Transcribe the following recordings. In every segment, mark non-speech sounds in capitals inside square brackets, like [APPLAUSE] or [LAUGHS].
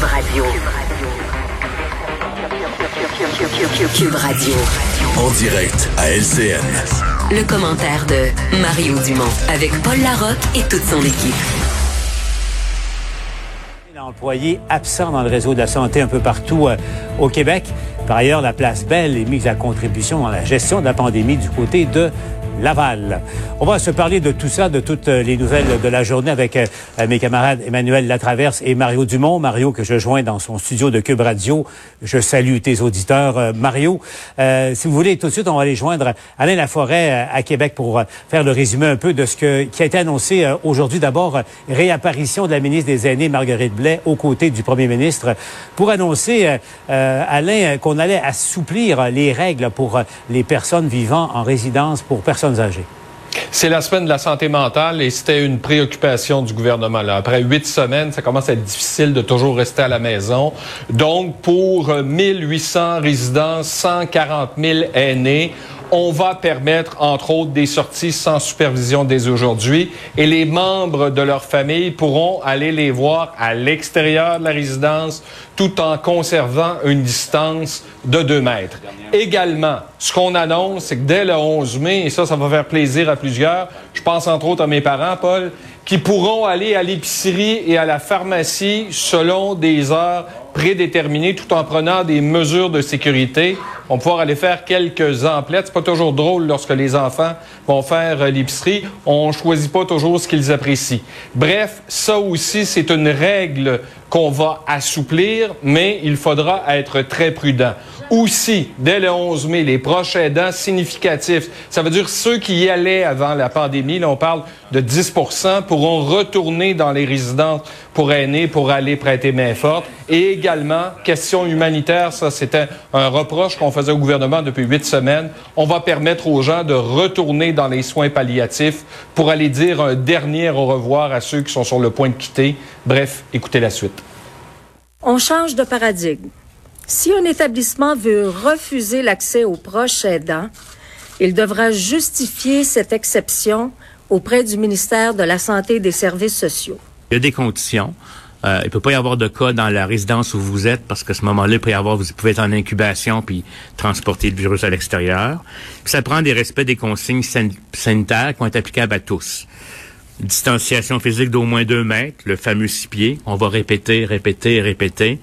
Cube Radio. Cube Radio. En direct à LCN. Le commentaire de Mario Dumont avec Paul Larocque et toute son équipe. Employés absents dans le réseau de la santé un peu partout euh, au Québec. Par ailleurs, la place Belle est mise à contribution dans la gestion de la pandémie du côté de Laval. On va se parler de tout ça, de toutes les nouvelles de la journée avec euh, mes camarades Emmanuel Latraverse et Mario Dumont. Mario que je joins dans son studio de Cube Radio. Je salue tes auditeurs. Euh, Mario, euh, si vous voulez, tout de suite, on va aller joindre Alain Laforêt à Québec pour faire le résumé un peu de ce qui a été annoncé aujourd'hui. D'abord, réapparition de la ministre des Aînés, Marguerite Blais, aux côtés du premier ministre, pour annoncer, Alain, qu'on allait assouplir les règles pour les personnes vivant en résidence pour personnes c'est la semaine de la santé mentale et c'était une préoccupation du gouvernement. Après huit semaines, ça commence à être difficile de toujours rester à la maison. Donc, pour 1800 résidents, 140 000 aînés, on va permettre, entre autres, des sorties sans supervision dès aujourd'hui et les membres de leur famille pourront aller les voir à l'extérieur de la résidence tout en conservant une distance de deux mètres. Également, ce qu'on annonce, c'est que dès le 11 mai, et ça, ça va faire plaisir à plusieurs, je pense entre autres à mes parents, Paul, qui pourront aller à l'épicerie et à la pharmacie selon des heures prédéterminées tout en prenant des mesures de sécurité. On va pouvoir aller faire quelques emplettes. C'est pas toujours drôle lorsque les enfants vont faire euh, l'épicerie. On choisit pas toujours ce qu'ils apprécient. Bref, ça aussi, c'est une règle qu'on va assouplir, mais il faudra être très prudent. Aussi, dès le 11 mai, les proches aidants significatifs, ça veut dire ceux qui y allaient avant la pandémie, là on parle de 10% pourront retourner dans les résidences pour aînés pour aller prêter main forte. Et également, question humanitaire, ça c'était un reproche qu'on faisait au gouvernement depuis huit semaines. On va permettre aux gens de retourner dans les soins palliatifs pour aller dire un dernier au revoir à ceux qui sont sur le point de quitter. Bref, écoutez la suite. On change de paradigme. Si un établissement veut refuser l'accès aux proches aidants, il devra justifier cette exception auprès du ministère de la Santé et des Services sociaux. Il y a des conditions. Euh, il peut pas y avoir de cas dans la résidence où vous êtes parce qu'à ce moment-là, il vous pouvez être en incubation puis transporter le virus à l'extérieur. ça prend des respects des consignes sanitaires qui vont être applicables à tous. Distanciation physique d'au moins deux mètres, le fameux six pieds. On va répéter, répéter, répéter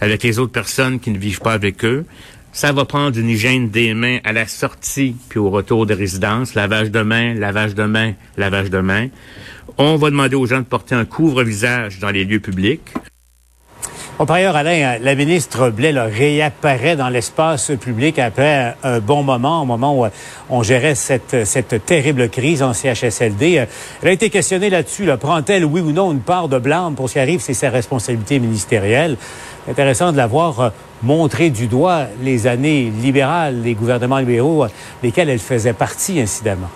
avec les autres personnes qui ne vivent pas avec eux. Ça va prendre une hygiène des mains à la sortie puis au retour de résidence. Lavage de mains, lavage de mains, lavage de mains. On va demander aux gens de porter un couvre-visage dans les lieux publics. Par ailleurs, Alain, la ministre Blais réapparaît dans l'espace public après un bon moment, au moment où euh, on gérait cette, terrible crise en CHSLD. Elle a été questionnée là-dessus. Là. Prend-elle, oui ou non, une part de blâme pour ce qui arrive? C'est sa responsabilité ministérielle. Intéressant de la voir euh, du doigt les années libérales, les gouvernements libéraux, euh, lesquels elle faisait partie, incidemment.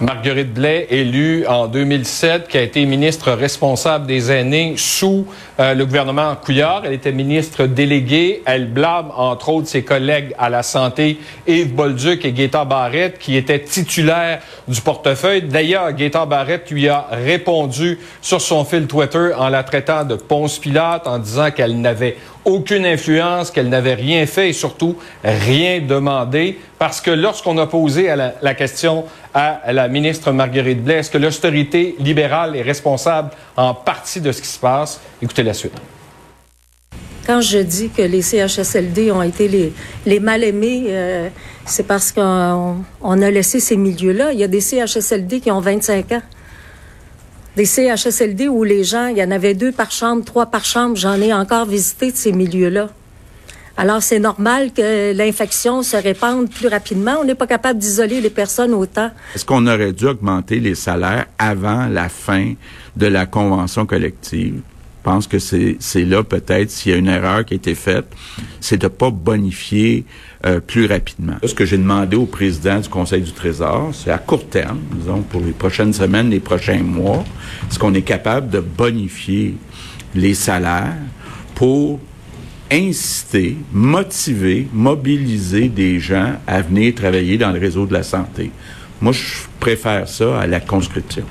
Marguerite Blais, élue en 2007, qui a été ministre responsable des aînés sous euh, le gouvernement Couillard. Elle était ministre déléguée. Elle blâme, entre autres, ses collègues à la santé, Yves Bolduc et Gaétan Barrette, qui étaient titulaires du portefeuille. D'ailleurs, Gaétan Barrette lui a répondu sur son fil Twitter en la traitant de Ponce Pilate, en disant qu'elle n'avait aucune influence, qu'elle n'avait rien fait et surtout rien demandé. Parce que lorsqu'on a posé la, question à la ministre Marguerite Blais, est-ce que l'austérité libérale est responsable en partie de ce qui se passe? Écoutez la suite. Quand je dis que les CHSLD ont été les, les mal-aimés, euh, c'est parce qu'on on a laissé ces milieux-là. Il y a des CHSLD qui ont 25 ans des CHSLD où les gens, il y en avait deux par chambre, trois par chambre. J'en ai encore visité de ces milieux-là. Alors, c'est normal que l'infection se répande plus rapidement. On n'est pas capable d'isoler les personnes autant. Est-ce qu'on aurait dû augmenter les salaires avant la fin de la convention collective? Je pense que c'est là peut-être s'il y a une erreur qui a été faite, c'est de pas bonifier euh, plus rapidement. Ce que j'ai demandé au président du Conseil du Trésor, c'est à court terme, disons pour les prochaines semaines, les prochains mois, est-ce qu'on est capable de bonifier les salaires pour inciter, motiver, mobiliser des gens à venir travailler dans le réseau de la santé? Moi, je préfère ça à la conscription.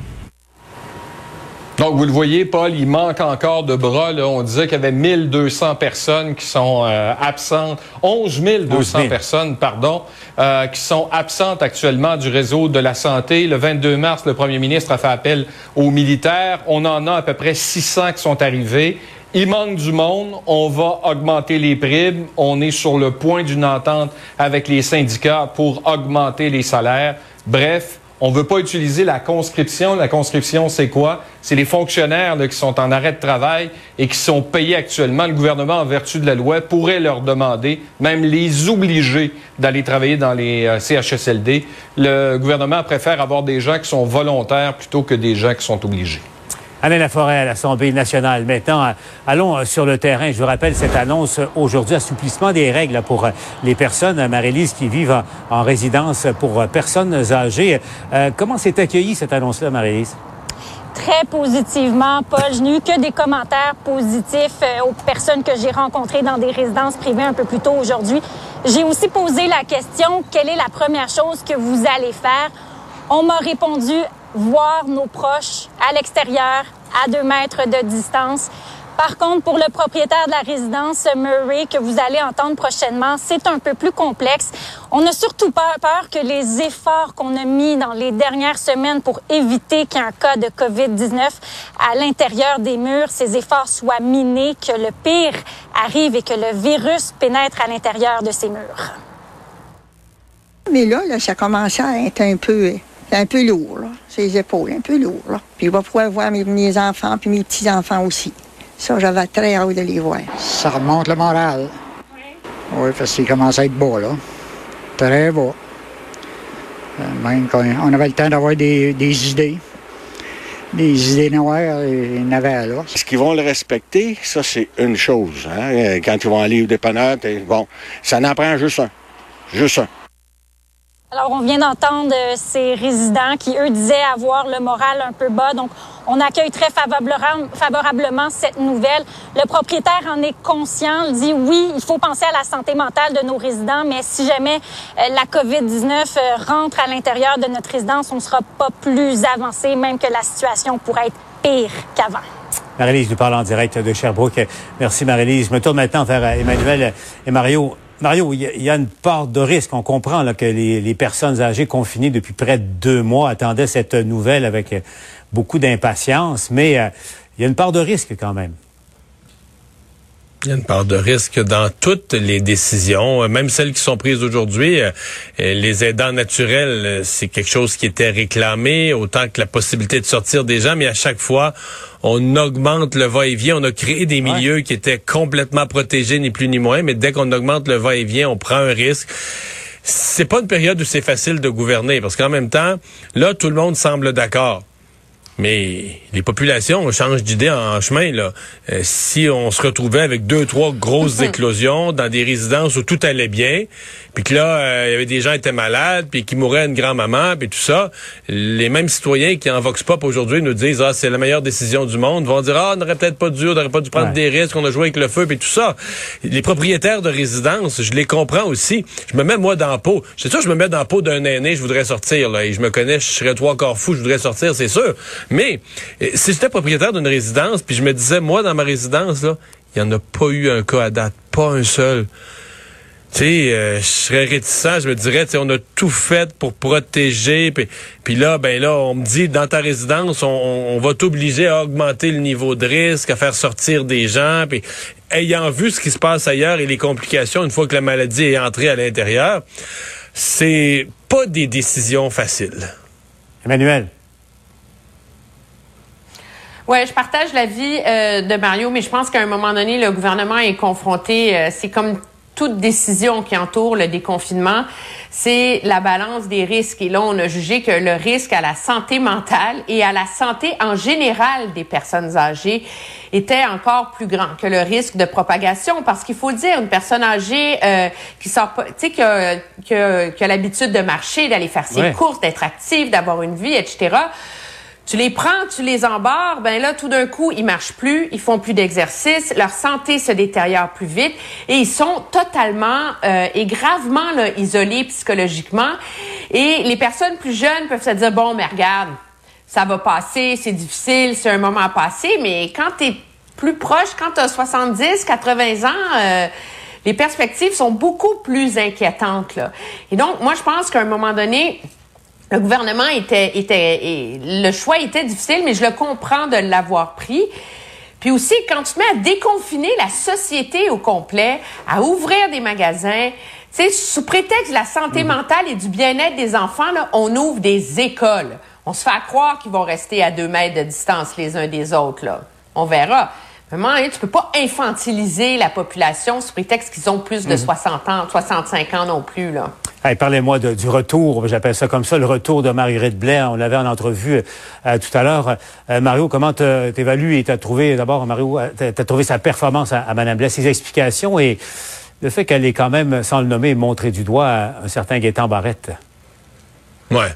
Donc, vous le voyez, Paul, il manque encore de bras. Là. On disait qu'il y avait 1200 personnes qui sont euh, absentes, 11 200 personnes, pardon, euh, qui sont absentes actuellement du réseau de la santé. Le 22 mars, le premier ministre a fait appel aux militaires. On en a à peu près 600 qui sont arrivés. Il manque du monde. On va augmenter les primes. On est sur le point d'une entente avec les syndicats pour augmenter les salaires. Bref, on veut pas utiliser la conscription. La conscription, c'est quoi? C'est les fonctionnaires qui sont en arrêt de travail et qui sont payés actuellement. Le gouvernement, en vertu de la loi, pourrait leur demander, même les obliger d'aller travailler dans les euh, CHSLD. Le gouvernement préfère avoir des gens qui sont volontaires plutôt que des gens qui sont obligés. Alain Laforêt à l'Assemblée nationale. Maintenant, euh, allons euh, sur le terrain. Je vous rappelle cette annonce aujourd'hui, assouplissement des règles pour euh, les personnes, Marie-Lise, qui vivent en, résidence pour personnes âgées. comment s'est accueillie cette annonce-là, Marie-Lise? très positivement, Paul. Je n'ai eu que des commentaires positifs aux personnes que j'ai rencontrées dans des résidences privées un peu plus tôt aujourd'hui. J'ai aussi posé la question, quelle est la première chose que vous allez faire? On m'a répondu voir nos proches à l'extérieur, à deux mètres de distance. Par contre, pour le propriétaire de la résidence Murray que vous allez entendre prochainement, c'est un peu plus complexe. On a surtout peur, que les efforts qu'on a mis dans les dernières semaines pour éviter qu'il cas de COVID-19 à l'intérieur des murs, ces efforts soient minés, que le pire arrive et que le virus pénètre à l'intérieur de ces murs. Mais là, ça commence à être un peu un peu lourd, ses épaules, un peu lourd. Là. Puis il va pouvoir voir mes, enfants puis mes petits-enfants aussi. Ça, j'avais très hâte de les voir. Ça remonte le moral. Oui. Oui, parce qu'il commence à être beau, là. Très beau. Euh, même qu'on avait le temps d'avoir des, idées. Des idées noires, il y en avait là. Est-ce qu'ils vont le respecter? Ça, c'est une chose. Hein? Quand ils vont aller au dépanneur, bon, ça n'en prend juste un. Juste un. Alors, on vient d'entendre euh, ces résidents qui, eux, disaient avoir le moral un peu bas. Donc, on accueille très favorablement cette nouvelle. Le propriétaire en est conscient, il dit oui, il faut penser à la santé mentale de nos résidents, mais si jamais euh, la COVID-19 euh, rentre à l'intérieur de notre résidence, on ne sera pas plus avancé, même que la situation pourrait être pire qu'avant. Marie-Lise nous parle en direct de Sherbrooke. Merci Marie-Lise. Je me tourne maintenant vers Emmanuel et Mario. Mario, il y, a une part de risque. On comprend là, que les, personnes âgées confinées depuis près de deux mois attendaient cette nouvelle avec euh, beaucoup d'impatience, mais euh, il y a une part de risque quand même. Il y a une part de risque dans toutes les décisions, euh, même celles qui sont prises aujourd'hui. Les aidants naturels, c'est quelque chose qui était réclamé, autant que la possibilité de sortir des gens, mais à chaque fois, on augmente le va-et-vient. On a créé des milieux qui étaient complètement protégés, ni plus ni moins, mais dès qu'on augmente le va-et-vient, on prend un risque c'est pas une période où c'est facile de gouverner parce qu'en même temps, là, tout le monde semble d'accord. Mais les populations changent d'idée en chemin. Là. Euh, si on se retrouvait avec deux, trois grosses [LAUGHS] éclosions dans des résidences où tout allait bien, puis que là, euh, il y avait des gens qui étaient malades, puis qui mouraient une grand-maman, puis tout ça, les mêmes citoyens qui en Vox Pop aujourd'hui nous disent ah c'est la meilleure décision du monde, vont dire ah on n'aurait peut-être pas dû, on n'aurait pas dû prendre des risques, on a joué avec le feu, puis tout ça. Les propriétaires de résidences, je les comprends aussi. Je me mets moi dans la peau. C'est sûr, je me mets dans la peau d'un aîné, je voudrais sortir là, et je me connais, je serais trois corps fou, je voudrais sortir, c'est sûr. Mais euh, si j'étais propriétaire d'une résidence, puis je me disais, moi, dans ma résidence, là, il n'y en a pas eu un cas à date, pas un seul. Tu sais, euh, je serais réticent, je me dirais, tu on a tout fait pour protéger, puis, là, ben là, on me dit, dans ta résidence, on, va t'obliger à augmenter le niveau de risque, à faire sortir des gens, puis ayant vu ce qui se passe ailleurs et les complications une fois que la maladie est entrée à l'intérieur, c'est pas des décisions faciles. Emmanuel. Ouais, je partage l'avis euh, de Mario, mais je pense qu'à un moment donné, le gouvernement est confronté. Euh, c'est comme toute décision qui entoure le déconfinement, c'est la balance des risques. Et là, on a jugé que le risque à la santé mentale et à la santé en général des personnes âgées était encore plus grand que le risque de propagation. Parce qu'il faut dire, une personne âgée euh, qui sort pas, tu sais, qui a, qui a, l'habitude de marcher, d'aller faire ses courses, d'être active, d'avoir une vie, etc tu les prends, tu les embarres, ben là, tout d'un coup, ils marchent plus, ils font plus d'exercice, leur santé se détériore plus vite et ils sont totalement euh, et gravement là, isolés psychologiquement. Et les personnes plus jeunes peuvent se dire, bon, mais regarde, ça va passer, c'est difficile, c'est un moment passé, mais quand tu es plus proche, quand tu as 70, 80 ans, euh, les perspectives sont beaucoup plus inquiétantes. Là. Et donc, moi, je pense qu'à un moment donné, le gouvernement était, était, le choix était difficile, mais je le comprends de l'avoir pris. Puis aussi, quand tu te mets à déconfiner la société au complet, à ouvrir des magasins, tu sais, sous prétexte de la santé mhm. mentale et du bien-être des enfants, là, on ouvre des écoles. On se fait croire qu'ils vont rester à deux mètres de distance les uns des autres, là. On verra. Vraiment, hein, tu peux pas infantiliser la population sous prétexte qu'ils ont plus de 60 mhm. ans, 65 ans non plus, là. Parlez-moi du retour, j'appelle ça comme ça, le retour de Marguerite Blais. On l'avait en entrevue euh, tout à l'heure. Euh, Mario, comment t'évalues et t'as trouvé, d'abord, Mario, euh, t'as trouvé sa performance à, à Mme Blais, ses explications et le fait qu'elle ait quand même, sans le nommer, montré du doigt un certain Gaétan Barrette? Ouais.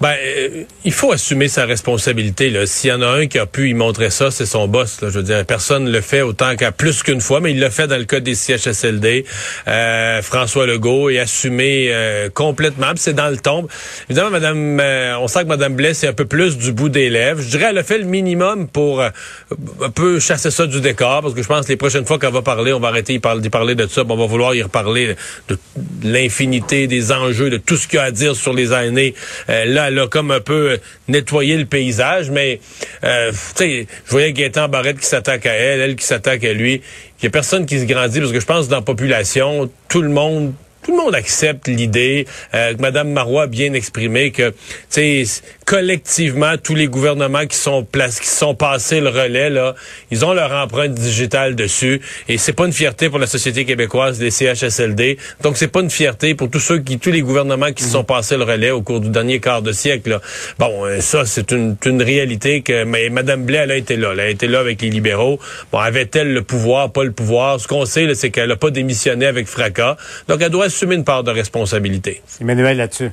Ben, euh, il faut assumer sa responsabilité. Là. S'il y en a un qui a pu y montrer ça, c'est son boss. Là. Je veux dire, personne ne le fait autant qu'à plus qu'une fois, mais il l'a fait dans le cas des CHSLD. Euh, François Legault est assumé euh, complètement. C'est dans le tombe. Évidemment, Madame, euh, on sent que Madame Blais est un peu plus du bout des lèvres. Je dirais, elle a fait le minimum pour un peu chasser ça du décor, parce que je pense que les prochaines fois qu'elle va parler, on va arrêter d'y parler, de ça. on va vouloir y reparler de l'infinité des enjeux, de tout ce qu'il y a à dire sur les années. là, elle a comme un peu euh, nettoyé le paysage, mais euh, je voyais Gaëtan Barrette qui s'attaque à elle, elle qui s'attaque à lui. Il y a personne qui se grandit parce que je pense dans la population, tout le monde tout le monde accepte l'idée euh, que Mme Marois a bien exprimé que, tu sais, collectivement, tous les gouvernements qui sont place, qui sont passés le relais, là, ils ont leur empreinte digitale dessus. Et c'est pas une fierté pour la société québécoise des CHSLD. Donc, c'est pas une fierté pour tous ceux qui, tous les gouvernements qui se sont passés le relais au cours du dernier quart de siècle. Là. Bon, euh, ça, c'est une, une réalité que, mais Mme Blais, elle a été là. Elle a été là avec les libéraux. Bon, avait-elle le pouvoir, pas le pouvoir? Ce qu'on sait, c'est qu'elle a pas démissionné avec fracas. Donc, elle doit assumer une part de responsabilité. Emmanuel, là-dessus.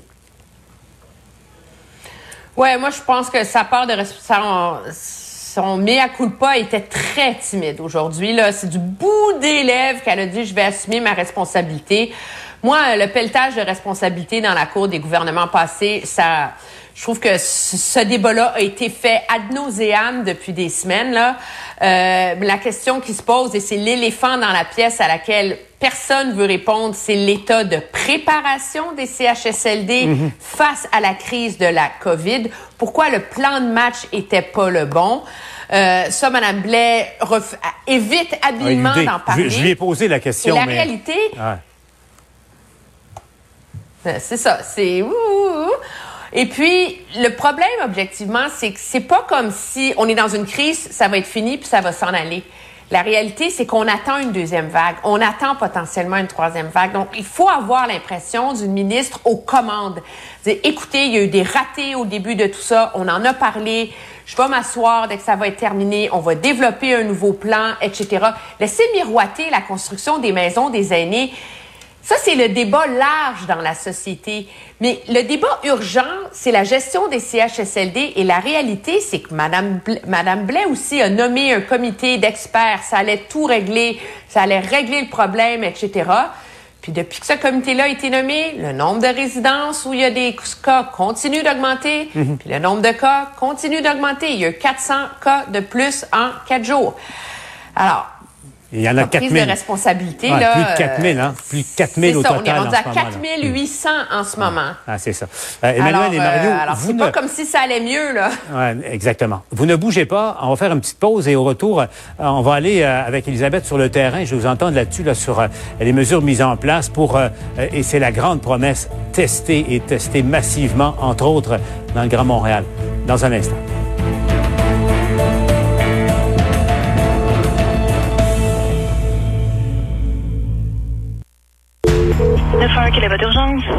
Ouais, moi, je pense que sa part de responsabilité, son mea culpa était très timide aujourd'hui. Là, c'est du bout des lèvres qu'elle a dit je vais assumer ma responsabilité. Moi, le pelletage de responsabilité dans la cour des gouvernements passés, ça, je trouve que ce débat-là a été fait ad nauseam depuis des semaines. Là. Euh, la question qui se pose, et c'est l'éléphant dans la pièce à laquelle personne veut répondre, c'est l'état de préparation des CHSLD mhm. face à la crise de la COVID. Pourquoi le plan de match était pas le bon? Euh, ça, Mme Blais évite habilement ah, d'en parler. Je, lui ai posé la question. la réalité, euh, c'est ça. C'est et puis, le problème, objectivement, c'est que c'est pas comme si on est dans une crise, ça va être fini, puis ça va s'en aller. La réalité, c'est qu'on attend une deuxième vague. On attend potentiellement une troisième vague. Donc, il faut avoir l'impression d'une ministre aux commandes. écoutez, il y a eu des ratés au début de tout ça. On en a parlé. Je vais m'asseoir dès que ça va être terminé. On va développer un nouveau plan, etc. Laissez miroiter la construction des maisons des aînés. Ça, c'est le débat large dans la société. Mais le débat urgent, c'est la gestion des CHSLD et la réalité, c'est que Madame, Madame Blais aussi a nommé un comité d'experts. Ça allait tout régler, ça allait régler le problème, etc. Puis depuis que ce comité-là a été nommé, le nombre de résidences où il y a des cas continue d'augmenter, mhm. puis le nombre de cas continue d'augmenter. Il y a eu 400 cas de plus en quatre jours. Alors, il y en a 4 000. prise de responsabilité, là. Plus de 4 000, hein? Plus de 4 000 au ça, total. On est rendu à 4 800 en ce moment. Ah, c'est ça. Euh, Emmanuel et Mario. Euh, alors, c'est pas comme si ça allait mieux, là. [LAUGHS] Ouais, exactement. Vous ne bougez pas. On va faire une petite pause et au retour, euh, on va aller euh, avec Elisabeth sur le terrain. Je vous entends là-dessus, là, sur les mesures mises en place pour, et c'est la grande promesse, tester et tester massivement, entre autres, dans le Grand Montréal. Dans un instant.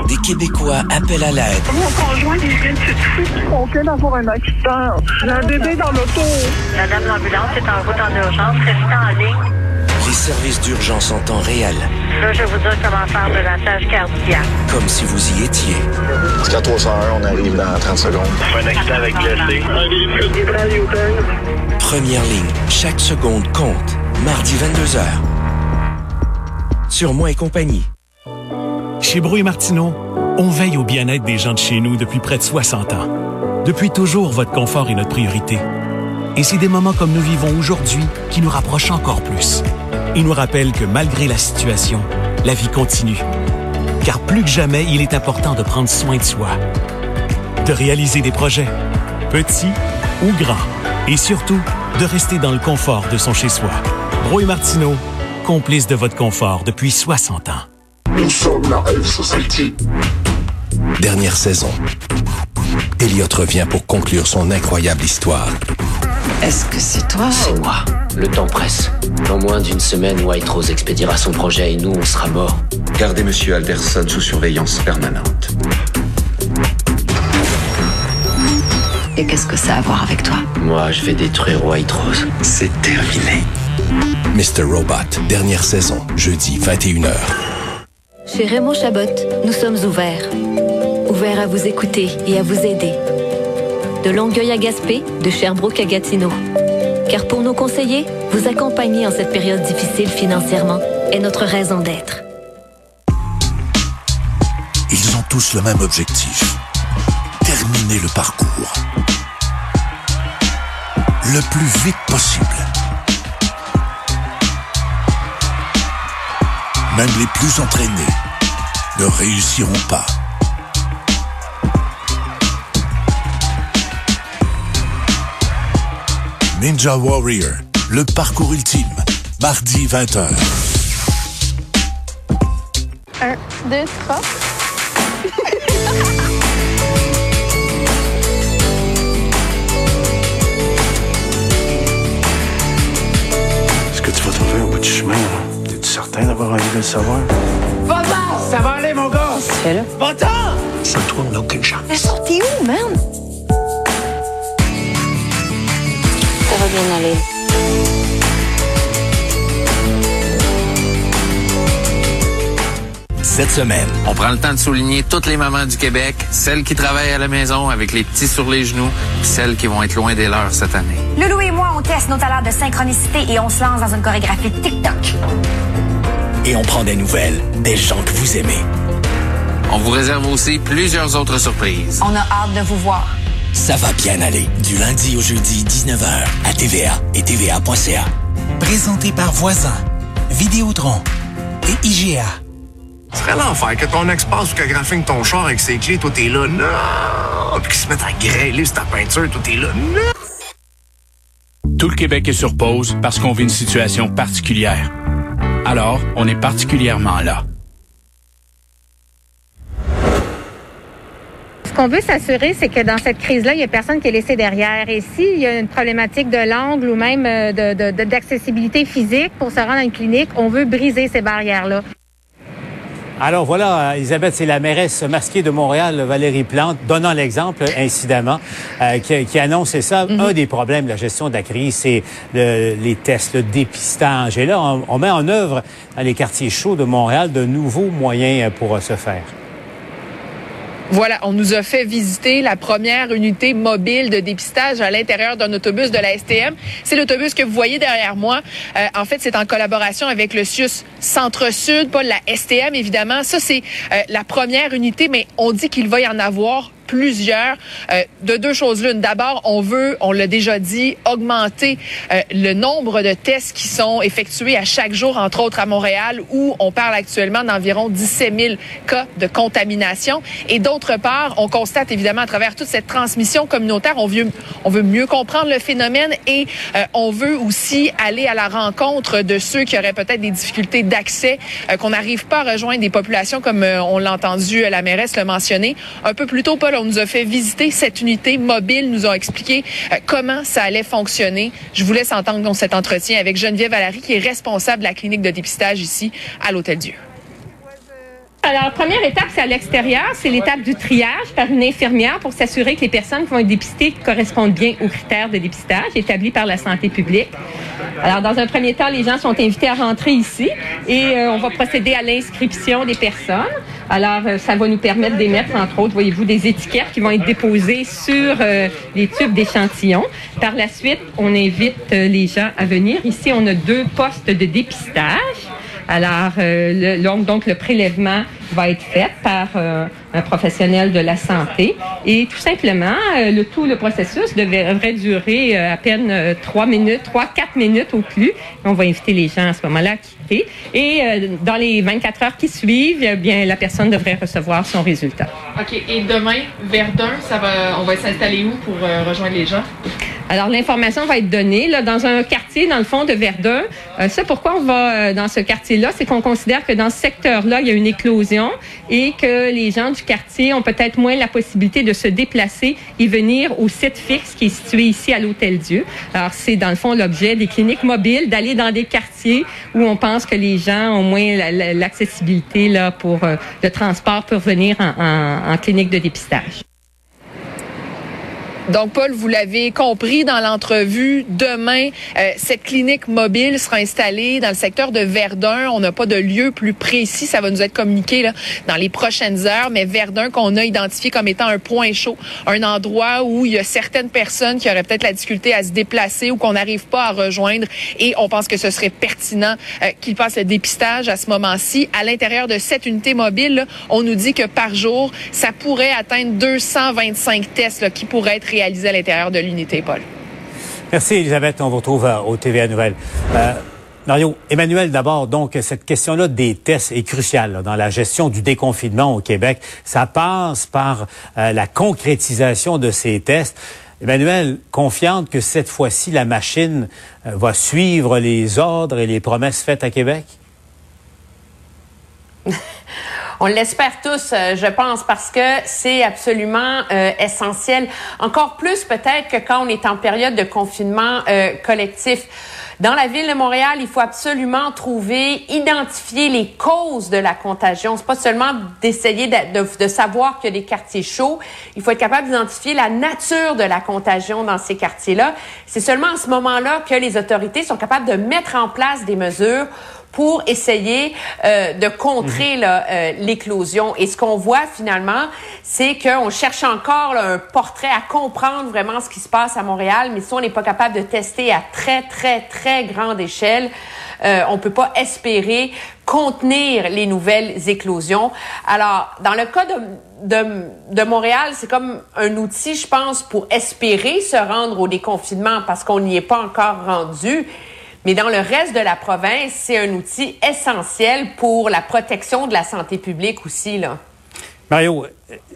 Des Québécois appellent à l'aide. Mon conjoint, il vient de se tuer. On vient d'avoir un accident. J'ai un bébé dans l'auto. Madame, l'ambulance est en route en urgence. Restez en ligne. Les services d'urgence en temps réel. Là, je vais vous dire comment faire le massage cardiaque. Comme si vous y étiez. C'est 401, on arrive dans 30 secondes. Un accident avec blessé. Première ligne. Chaque seconde compte. Mardi 22h. Sur Moi et compagnie. Chez Brouille Martineau, on veille au bien-être des gens de chez nous depuis près de 60 ans. Depuis toujours, votre confort est notre priorité. Et c'est des moments comme nous vivons aujourd'hui qui nous rapprochent encore plus. Et nous rappellent que malgré la situation, la vie continue. Car plus que jamais, il est important de prendre soin de soi. De réaliser des projets, petits ou grands. Et surtout, de rester dans le confort de son chez-soi. Bro et Martineau, complices de votre confort depuis 60 ans. Nous sommes la Elf Society. Dernière saison. Elliot revient pour conclure son incroyable histoire. Est-ce que c'est toi? C'est moi. Le temps presse. En moins d'une semaine, White Rose expédiera son projet et nous, on sera morts. Gardez Monsieur Alderson sous surveillance permanente. Et qu'est-ce que ça a à voir avec toi? Moi, je vais détruire White Rose. C'est terminé. Mr. Robot, dernière saison, jeudi 21h. Chez Raymond Chabot, nous sommes ouverts. Ouverts à vous écouter et à vous aider. De Longueuil à Gaspé, de Sherbrooke à Gatineau. Car pour nos conseillers, vous accompagner en cette période difficile financièrement est notre raison d'être. Ils ont tous le même objectif. Terminer le parcours. Le plus vite possible. Même les plus entraînés ne réussiront pas. Ninja Warrior, le parcours ultime, mardi 20h. Un, deux, trois. Est-ce que tu vas trouver un bout de chemin, là? Certain d'avoir envie de le savoir? Va-t'en! Ça va aller, mon gars! C'est là? Va-t'en! Sans toi, on n'a aucune chance. Mais sorti où, man? Ça va bien aller. Cette semaine, On prend le temps de souligner toutes les mamans du Québec, celles qui travaillent à la maison avec les petits sur les genoux, puis celles qui vont être loin des leurs cette année. Loulou et moi, on teste nos talents de synchronicité et on se lance dans une chorégraphie TikTok. Et on prend des nouvelles des gens que vous aimez. On vous réserve aussi plusieurs autres surprises. On a hâte de vous voir. Ça va bien aller. Du lundi au jeudi, 19h, à TVA et TVA.ca. Présenté par Voisin, Vidéotron et IGA. Ce serait l'enfer que ton ex passe ou que graphique ton char avec ses clés, toi t'es là, non! Puis qu'il se mette à grêler sur ta peinture, toi t'es là, non! Tout le Québec est sur pause parce qu'on vit une situation particulière. Alors, on est particulièrement là. Ce qu'on veut s'assurer, c'est que dans cette crise-là, il n'y a personne qui est laissé derrière. Et s'il y a une problématique de l'angle ou même euh, d'accessibilité physique pour se rendre à une clinique, on veut briser ces barrières-là. Alors voilà, Elisabeth, c'est la mairesse masquée de Montréal, Valérie Plante, donnant l'exemple, incidemment, euh, qui, qui annonce ça. Un des problèmes de la gestion de la crise, c'est le- les tests, le dépistage. Et là, on, on met en œuvre dans les quartiers chauds de Montréal de nouveaux moyens pour euh, ce faire. Voilà, on nous a fait visiter la première unité mobile de dépistage à l'intérieur d'un autobus de la STM. C'est l'autobus que vous voyez derrière moi. Euh, en fait, c'est en collaboration avec le CIUS Centre-Sud, pas la STM évidemment. Ça, c'est euh, la première unité, mais on dit qu'il va y en avoir plusieurs euh, de deux choses l'une. D'abord, on veut, on l'a déjà dit, augmenter euh, le nombre de tests qui sont effectués à chaque jour, entre autres à Montréal, où on parle actuellement d'environ 17 000 cas de contamination. Et d'autre part, on constate évidemment à travers toute cette transmission communautaire, on veut, on veut mieux comprendre le phénomène et euh, on veut aussi aller à la rencontre de ceux qui auraient peut-être des difficultés d'accès, euh, qu'on n'arrive pas à rejoindre des populations comme euh, on l'a entendu, la mairesse le mentionner. Un peu plus tôt, Paul, on nous a fait visiter cette unité mobile, nous ont expliqué euh, comment ça allait fonctionner. Je vous laisse entendre dans cet entretien avec Geneviève Vallary, qui est responsable de la clinique de dépistage ici à l'Hôtel Dieu. Alors, première étape, c'est à l'extérieur. C'est l'étape du triage par une infirmière pour s'assurer que les personnes qui vont être dépistées correspondent bien aux critères de dépistage établis par la santé publique. Alors, dans un premier temps, les gens sont invités à rentrer ici et euh, on va procéder à l'inscription des personnes. Alors, euh, ça va nous permettre d'émettre, entre autres, voyez-vous, des étiquettes qui vont être déposées sur euh, les tubes d'échantillons. Par la suite, on invite les gens à venir. Ici, on a deux postes de dépistage. Alors, euh, le, donc, le prélèvement va être fait par euh, un professionnel de la santé et tout simplement, euh, le tout le processus devrait durer à peine trois minutes, trois, quatre minutes au plus. On va inviter les gens à ce moment-là à quitter et dans les 24 heures qui suivent, eh bien, la personne devrait recevoir son résultat. OK. Et demain, Verdun, ça va, on va s'installer où pour rejoindre les gens? Alors, l'information va être donnée là, dans un quartier, dans le fond de Verdun. Euh, ça, pourquoi on va euh, dans ce quartier-là? C'est qu'on considère que dans ce secteur-là, il y a une éclosion et que les gens du quartier ont peut-être moins la possibilité de se déplacer et venir au site fixe qui est situé ici à l'Hôtel Dieu. Alors, c'est dans le fond l'objet des cliniques mobiles, d'aller dans des quartiers où on pense que les gens ont moins l'accessibilité là pour euh, le transport pour venir en clinique de dépistage. Donc, Paul, vous l'avez compris dans l'entrevue, demain, euh, cette clinique mobile sera installée dans le secteur de Verdun. On n'a pas de lieu plus précis. Ça va nous être communiqué là, dans les prochaines heures. Mais Verdun, qu'on a identifié comme étant un point chaud, un endroit où il y a certaines personnes qui auraient peut-être la difficulté à se déplacer ou qu'on n'arrive pas à rejoindre. Et on pense que ce serait pertinent euh, qu'ils passent le dépistage à ce moment-ci. À l'intérieur de cette unité mobile, on nous dit que par jour, ça pourrait atteindre 225 tests là, qui pourraient être réalisés réalisé à l'intérieur de l'unité, Paul. Merci, Elisabeth. On vous retrouve euh, au TVA Nouvelle. Euh, Mario, Emmanuel, d'abord, donc, cette question-là des tests est cruciale dans la gestion du déconfinement au Québec. Ça passe par euh, la concrétisation de ces tests. Emmanuel, confiante que cette fois-ci, la machine va suivre les ordres et les promesses faites à Québec? On l'espère tous, euh, je pense, parce que c'est absolument euh, essentiel. Encore plus peut-être que quand on est en période de confinement euh, collectif. Dans la ville de Montréal, il faut absolument trouver, identifier les causes de la contagion. C'est pas seulement d'essayer de, de, savoir qu'il y a des quartiers chauds. Il faut être capable d'identifier la nature de la contagion dans ces quartiers-là. C'est seulement à ce moment-là que les autorités sont capables de mettre en place des mesures pour essayer euh, de contrer mhm. euh, l'éclosion. Et ce qu'on voit finalement, c'est qu'on cherche encore un portrait à comprendre vraiment ce qui se passe à Montréal, mais si on n'est pas capable de tester à très, très, très grande échelle, euh, on peut pas espérer contenir les nouvelles éclosions. Alors, dans le cas de, de, de Montréal, c'est comme un outil, je pense, pour espérer se rendre au déconfinement parce qu'on n'y est pas encore rendu. Mais dans le reste de la province, c'est un outil essentiel pour la protection de la santé publique aussi. Là. Mario,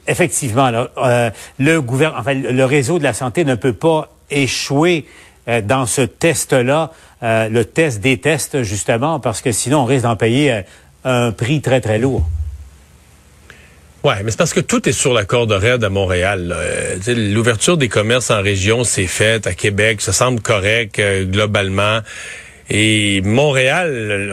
effectivement, euh, le, réseau de la santé ne peut pas échouer euh, dans ce test-là, euh, le test des tests, justement, parce que sinon, on risque d'en payer un prix très, très lourd. Ouais, mais c'est parce que tout est sur la corde raide à Montréal. L'ouverture des commerces en région s'est faite à Québec, ça semble correct euh, globalement. Et Montréal,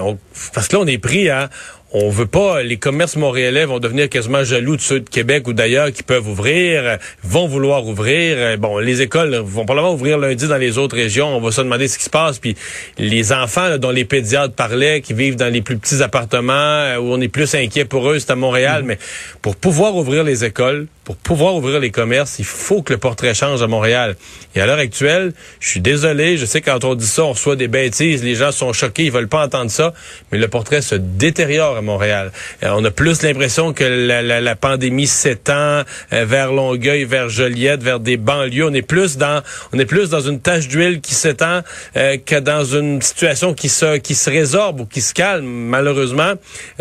parce que là, on est pris à on veut pas, les commerces montréalais vont devenir quasiment jaloux de ceux de Québec ou d'ailleurs qui peuvent ouvrir, vont vouloir ouvrir. Bon, les écoles vont probablement ouvrir lundi dans les autres régions. On va se demander ce qui se passe. Puis les enfants dont les pédiatres parlaient, qui vivent dans les plus petits appartements, euh, où on est plus inquiet pour eux, c'est à Montréal. Mm. Mais pour pouvoir ouvrir les écoles, pour pouvoir ouvrir les commerces, il faut que le portrait change à Montréal. Et à l'heure actuelle, je suis désolé, je sais quand on dit ça, on reçoit des bêtises, les gens sont choqués, ils veulent pas entendre ça, mais le portrait se détériore à Montréal. Euh, on a plus l'impression que la, la, la pandémie s'étend euh, vers Longueuil, vers Joliette, vers des banlieues. On est plus dans, on est plus dans une tâche d'huile qui s'étend euh, que dans une situation qui se, qui se résorbe ou qui se calme. Malheureusement,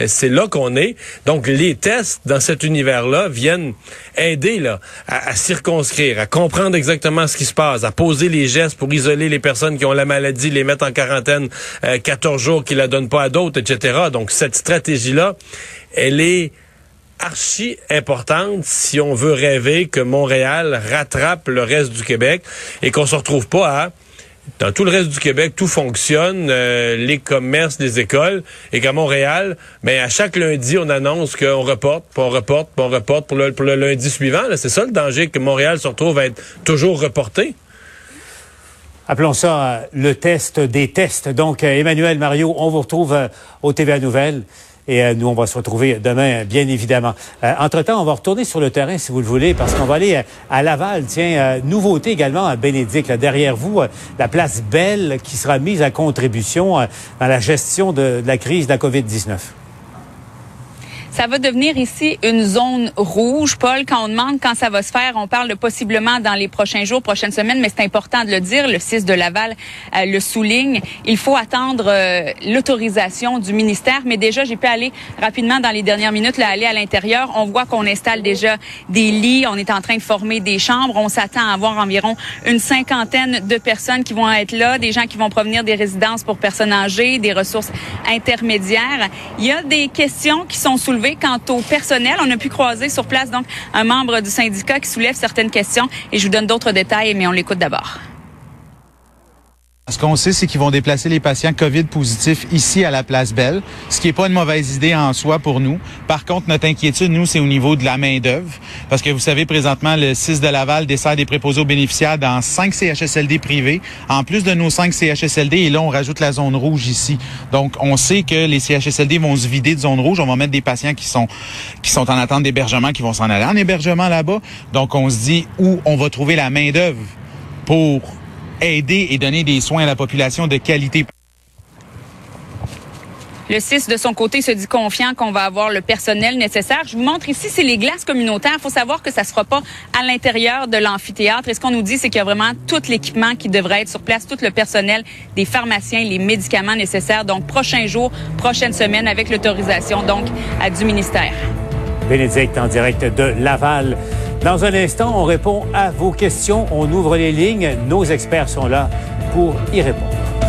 c'est là qu'on est. Donc les tests dans cet univers-là viennent aider là, à, circonscrire, à comprendre exactement ce qui se passe, à poser les gestes pour isoler les personnes qui ont la maladie, les mettre en quarantaine 14 euh, jours, qui la donnent pas à d'autres, etc. Donc cette stratégie-là, elle est archi importante si on veut rêver que Montréal rattrape le reste du Québec et qu'on se retrouve pas à dans tout le reste du Québec, tout fonctionne, euh, les commerces, les écoles, et qu'à Montréal, mais ben, à chaque lundi, on annonce qu'on reporte, puis on reporte, puis on reporte pour le, lundi suivant. C'est ça le danger, que Montréal se retrouve à être toujours reporté. Appelons ça euh, le test des tests. Donc, euh, Emmanuel Mario, on vous retrouve au TVA Nouvelles. Et euh, nous, on va se retrouver demain, bien évidemment. Euh, entre-temps, on va retourner sur le terrain, si vous le voulez, parce qu'on va aller euh, à Laval. Tiens, nouveauté également à Bénédicte. Là, derrière vous, la place Belle qui sera mise à contribution dans la gestion de, de la crise de la COVID-19 ça va devenir ici une zone rouge. Paul, quand on demande quand ça va se faire, on parle possiblement dans les prochains jours, prochaines semaines, mais c'est important de le dire. Le 6 de Laval euh, le souligne. Il faut attendre euh, l'autorisation du ministère, mais déjà, j'ai pu aller rapidement dans les dernières minutes, là, aller à l'intérieur. On voit qu'on installe déjà des lits. On est en train de former des chambres. On s'attend à avoir environ une cinquantaine de personnes qui vont être là, des gens qui vont provenir des résidences pour personnes âgées, des ressources intermédiaires. Il y a des questions qui sont soulevées quant au personnel. On a pu croiser sur place donc un membre du syndicat qui soulève certaines questions et je vous donne d'autres détails, mais on l'écoute d'abord. Ce qu'on sait, c'est qu'ils vont déplacer les patients COVID positifs ici à la place Belle, ce qui n'est pas une mauvaise idée en soi pour nous. Par contre, notre inquiétude, nous, c'est au niveau de la main-d'œuvre. Parce que vous savez, présentement, le 6 de Laval dessert des préposés aux bénéficiaires dans 5 CHSLD privés, en plus de nos 5 CHSLD, et là, on rajoute la zone rouge ici. Donc, on sait que les CHSLD vont se vider de zone rouge. On va mettre des patients qui sont, qui sont en attente d'hébergement, qui vont s'en aller en hébergement là-bas. Donc, on se dit où on va trouver la main-d'œuvre pour aider et donner des soins à la population de qualité. Le 6, de son côté, se dit confiant qu'on va avoir le personnel nécessaire. Je vous montre ici, c'est les glaces communautaires. Il faut savoir que ça ne sera pas à l'intérieur de l'amphithéâtre. Et ce qu'on nous dit, c'est qu'il y a vraiment tout l'équipement qui devrait être sur place, tout le personnel, des pharmaciens, les médicaments nécessaires. Donc, prochain jour, prochaine semaine, avec l'autorisation donc du ministère. Bénédicte en direct de Laval. Dans un instant, on répond à vos questions. On ouvre les lignes. Nos experts sont là pour y répondre.